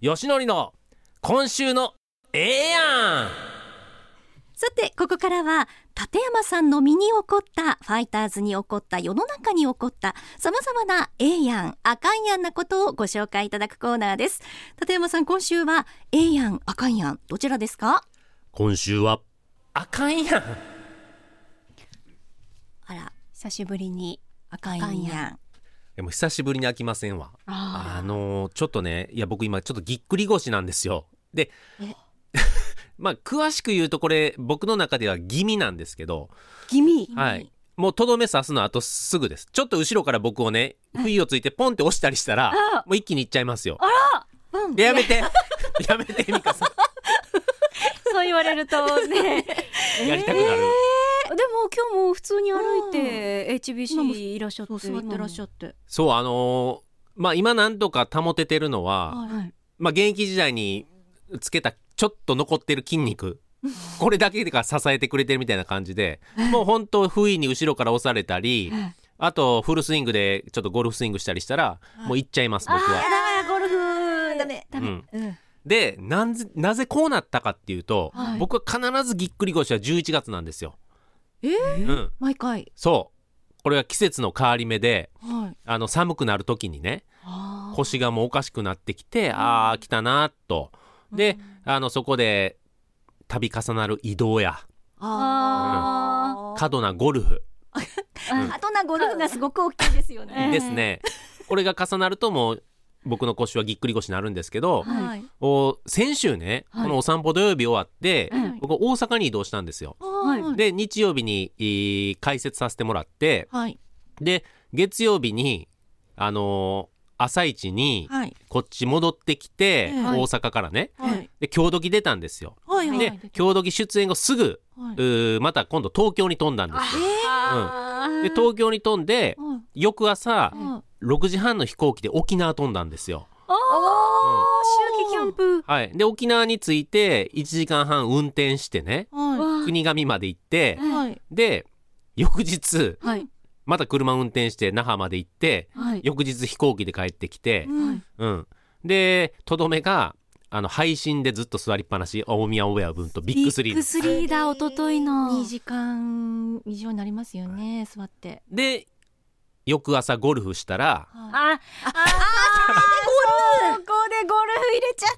よしのりの今週のええやん。さてここからは立山さんの身に起こったファイターズに起こった世の中に起こったさまざまなええやんあかんやんなことをご紹介いただくコーナーです。立山さん今週はええやんあかんやんどちらですか？今週はあかんやん。あら久しぶりにあかん。やんでも久しぶりに飽きませんわ。ああのーちょっとねいや僕今ちょっとぎっくり腰なんですよ。でえ？まあ詳しく言うとこれ僕の中では気味なんですけど。気味はい。もうとどめ刺すのあとすぐです。ちょっと後ろから僕をね不意をついてポンって押したりしたらあもう一気にいっちゃいますよ。うん。いややめて。やめて美香さ そう言われるとね。んやりたくなる、でも今日も普通に歩いて今 HBC もいらっしゃって。そう座ってらっしゃって。そうあのーまあ今なんとか保ててるのは、はい。まあ現役時代につけたちょっと残ってる筋肉。これだけが支えてくれてるみたいな感じでもう本当不意に後ろから押されたりえあとフルスイングでちょっとゴルフスイングしたりしたらもう行っちゃいます僕あは。ーダメゴルフ。ダメダメ。うん。うん。でなんぜなぜこうなったかっていうと、はい。僕は必ずぎっくり腰は11月なんですよ。えうん、毎回？そう。これは季節の変わり目ではい。あの寒くなる時にね腰がもうおかしくなってきて、ああ来たなと。で、あのそこで度重なる移動やあー。過度なゴルフ。あ過度なゴルフがすごく大きいですよね。ですね。これが重なるともう僕の腰はぎっくり腰になるんですけど、はい。お先週ね、はい。このお散歩土曜日終わって、はい。僕大阪に移動したんですよ。はい。で日曜日に、えー解説させてもらってはい。で月曜日にあのー朝一にはい。こっち戻ってきて、はい。大阪からね。はい。で今日時出たんですよ。はいはいで今日時出演後すぐ、また今度東京に飛んだんですよ。あー。で東京に飛んではい翌朝はい6時半の飛行機で沖縄飛んだんですよ。キャンプ。はい、で沖縄に着いて1時間半運転してねはわ国頭まで行っていはい。で翌日はい。また車運転して那覇まで行ってはい。翌日飛行機で帰ってきて、うん。うん、でとどめがあの配信でずっと座りっぱなし大宮オェア分とビッグスリービッグスリーだ一昨日の。2時間以上になりますよね座って。で翌朝ゴルフしたらああここでゴルフ入れちゃっ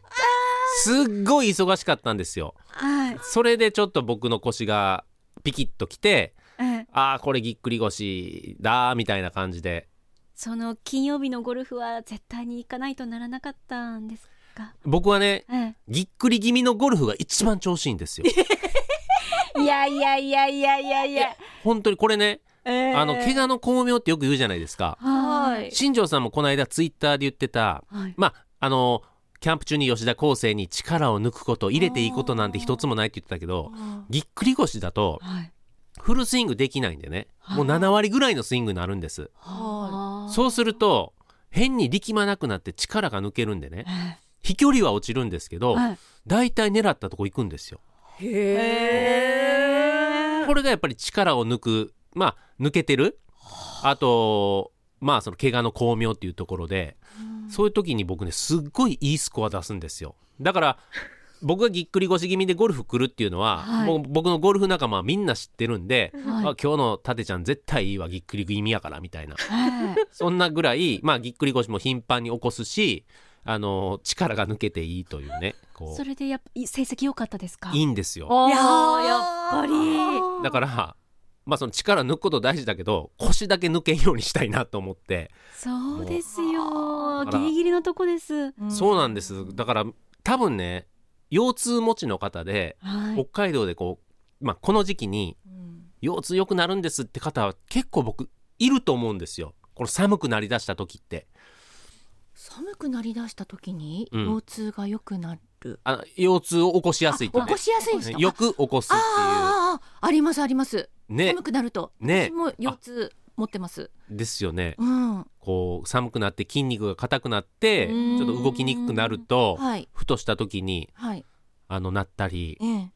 すっごい忙しかったんですよ。たはい。それでちょっと僕の腰がピキッときてええ。ああこれぎっくり腰だーみたいな感じで。その金曜日のゴルフは絶対に行かないとならなかったんですか、僕はねえぎっくり気味のゴルフが一番調子いいんですよ。え、いやいやいやいやいやいや、本当にこれね、ええあの怪我の巧妙ってよく言うじゃないですか。はい。新庄さんもこの間ツイッターで言ってた、はい。まああのキャンプ中に吉田康生に力を抜くこと入れていいことなんて一つもないって言ってたけどぎっくり腰だとはい。フルスイングできないんでねもう7割ぐらいのスイングになるんです。はそうすると変に力まなくなって力が抜けるんでねえ飛距離は落ちるんですけどえはい。大体狙ったとこ行くんですよ。へえこれがやっぱり力を抜くまあ抜けてる？あとまあその怪我の巧妙っていうところでそういう時に僕ねすっごいいいスコア出すんですよ。だから僕がぎっくり腰気味でゴルフ来るっていうのは、はい。もう僕のゴルフ仲間はみんな知ってるんで、はい。あ今日のタテちゃん絶対いいわぎっくり気味やからみたいな。はい。そんなぐらいまあぎっくり腰も頻繁に起こすしあの力が抜けていいというねこそれでやっぱ成績良かったですか？ういいんですよ。いやー。やっぱり。だからまあその力抜くこと大事だけど腰だけ抜けんようにしたいなと思って、そうですよ。ギリギリのとこです。そうなんです。だから多分ね腰痛持ちの方ではい。北海道でこう、まあ、この時期にうん。腰痛良くなるんですって方は結構僕いると思うんですよ。この寒くなりだした時って。寒くなりだした時にうん。腰痛が良くなる。あ腰痛を起こしやすいとね。起こしやすいんですか？よく起こすっていああありますあります。うね。寒くなると。ね。私も腰痛持ってます。ですよね。うん。こう寒くなって筋肉が硬くなってちょっと動きにくくなるとはい。ふとした時にはい。あのなったりええ。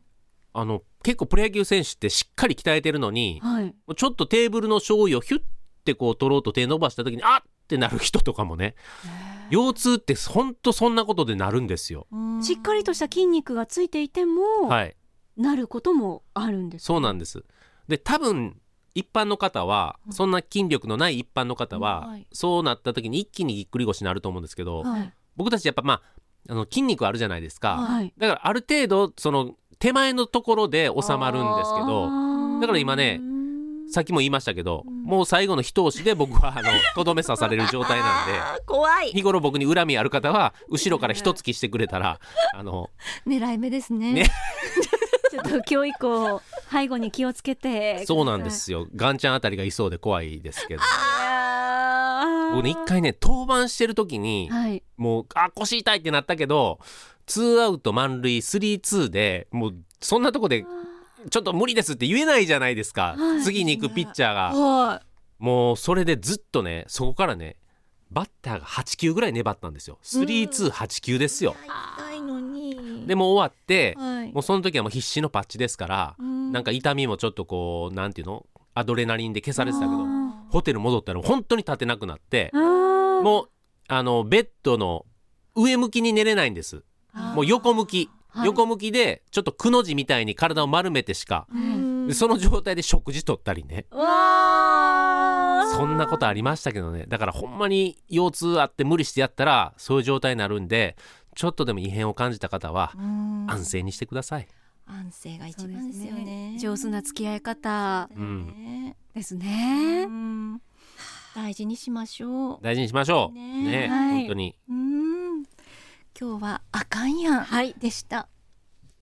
あの結構プロ野球選手ってしっかり鍛えてるのにはい。ちょっとテーブルの醤油をヒュッてこう取ろうと手伸ばした時にあっ！ってなる人とかもね。腰痛ってほんとそんなことでなるんですよ。しっかりとした筋肉がついていても、はいなることもあるんですそうなんです。で多分一般の方はそんな筋力のない一般の方は、うんはい。そうなった時に一気にぎっくり腰になると思うんですけど、はい。僕たちやっぱまああの筋肉あるじゃないですか、はい。だからある程度その手前のところで収まるんですけどだから今ねさっきも言いましたけど、もう最後の一押しで僕はあのとどめ刺される状態なんで。怖い。日頃僕に恨みある方は後ろから一突きしてくれたらあの 狙い目ですね。ねちょっと今日以降背後に気をつけて。そうなんですよ。ガンちゃんあたりがいそうで怖いですけど。僕ね一回ね登板してる時にはい。もうあ腰痛いってなったけどツーアウト満塁スリーツーでもうそんなとこでちょっと無理ですって言えないじゃないですか、はい。次に行くピッチャーが。はもうそれでずっとねそこからねバッターが8球ぐらい粘ったんですよ。スリーツー8球ですよ、痛いのにでもう終わって、はい。もうその時はもう必死のパッチですから、なんか痛みもちょっとこうなんていうの？アドレナリンで消されてたけどホテル戻ったら本当に立てなくなってもうあのベッドの上向きに寝れないんです。もう横向き、はい。横向きでちょっとくの字みたいに体を丸めてしか、うん。でその状態で食事取ったりね。そんなことありましたけどね。だからほんまに腰痛あって無理してやったらそういう状態になるんでちょっとでも異変を感じた方はうん。安静にしてください、安静が一番ですよね。上手な付き合い方うんね。ですうね。ん。大事にしましょう。大事にしましょう。ね。ね。はい。本当に。うん。今日はあかんやん。はい。でした